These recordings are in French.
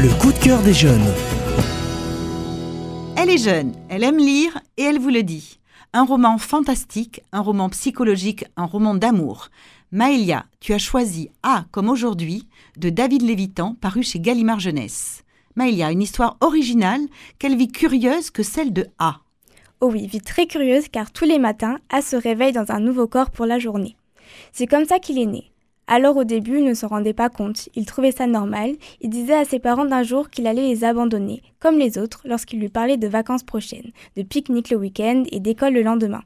Le coup de cœur des jeunes. Elle est jeune, elle aime lire et elle vous le dit. Un roman fantastique, un roman psychologique, un roman d'amour. Maëlia, tu as choisi A comme aujourd'hui de David Lévitan, paru chez Gallimard Jeunesse. Maëlia, une histoire originale, quelle vie curieuse que celle de A. Oh oui, vie très curieuse car tous les matins, A se réveille dans un nouveau corps pour la journée. C'est comme ça qu'il est né. Alors au début, il ne s'en rendait pas compte, il trouvait ça normal, il disait à ses parents d'un jour qu'il allait les abandonner, comme les autres, lorsqu'il lui parlait de vacances prochaines, de pique-nique le week-end et d'école le lendemain.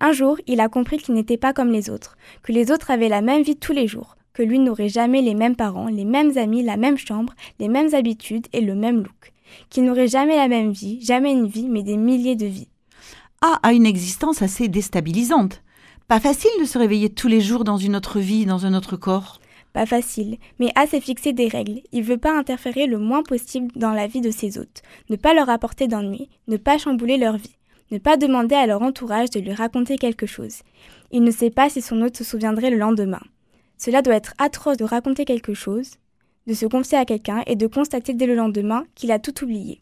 Un jour, il a compris qu'il n'était pas comme les autres, que les autres avaient la même vie tous les jours, que lui n'aurait jamais les mêmes parents, les mêmes amis, la même chambre, les mêmes habitudes et le même look, qu'il n'aurait jamais la même vie, jamais une vie, mais des milliers de vies. A a une existence assez déstabilisante. Pas facile de se réveiller tous les jours dans une autre vie, dans un autre corps. Pas facile, mais A s'est fixé des règles. Il veut pas interférer le moins possible dans la vie de ses hôtes, ne pas leur apporter d'ennui, ne pas chambouler leur vie, ne pas demander à leur entourage de lui raconter quelque chose. Il ne sait pas si son hôte se souviendrait le lendemain. Cela doit être atroce de raconter quelque chose, de se confier à quelqu'un et de constater dès le lendemain qu'il a tout oublié.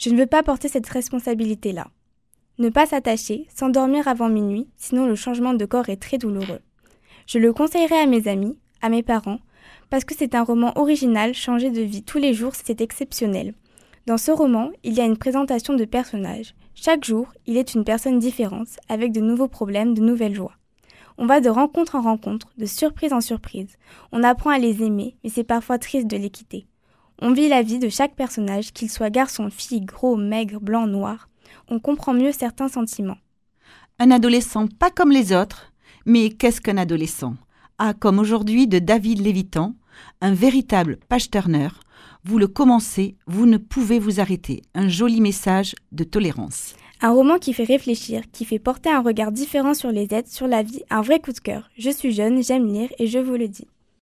Je ne veux pas porter cette responsabilité-là. Ne pas s'attacher, s'endormir avant minuit, sinon le changement de corps est très douloureux. Je le conseillerais à mes amis, à mes parents, parce que c'est un roman original, changer de vie tous les jours, c'est exceptionnel. Dans ce roman, il y a une présentation de personnages. Chaque jour, il est une personne différente, avec de nouveaux problèmes, de nouvelles joies. On va de rencontre en rencontre, de surprise en surprise. On apprend à les aimer, mais c'est parfois triste de les quitter. On vit la vie de chaque personnage, qu'il soit garçon, fille, gros, maigre, blanc, noir on comprend mieux certains sentiments. Un adolescent pas comme les autres, mais qu'est-ce qu'un adolescent? Ah, comme aujourd'hui de David Lévitan, un véritable page-turner. Vous le commencez, vous ne pouvez vous arrêter. Un joli message de tolérance. Un roman qui fait réfléchir, qui fait porter un regard différent sur les êtres, sur la vie, un vrai coup de cœur. Je suis jeune, j'aime lire et je vous le dis.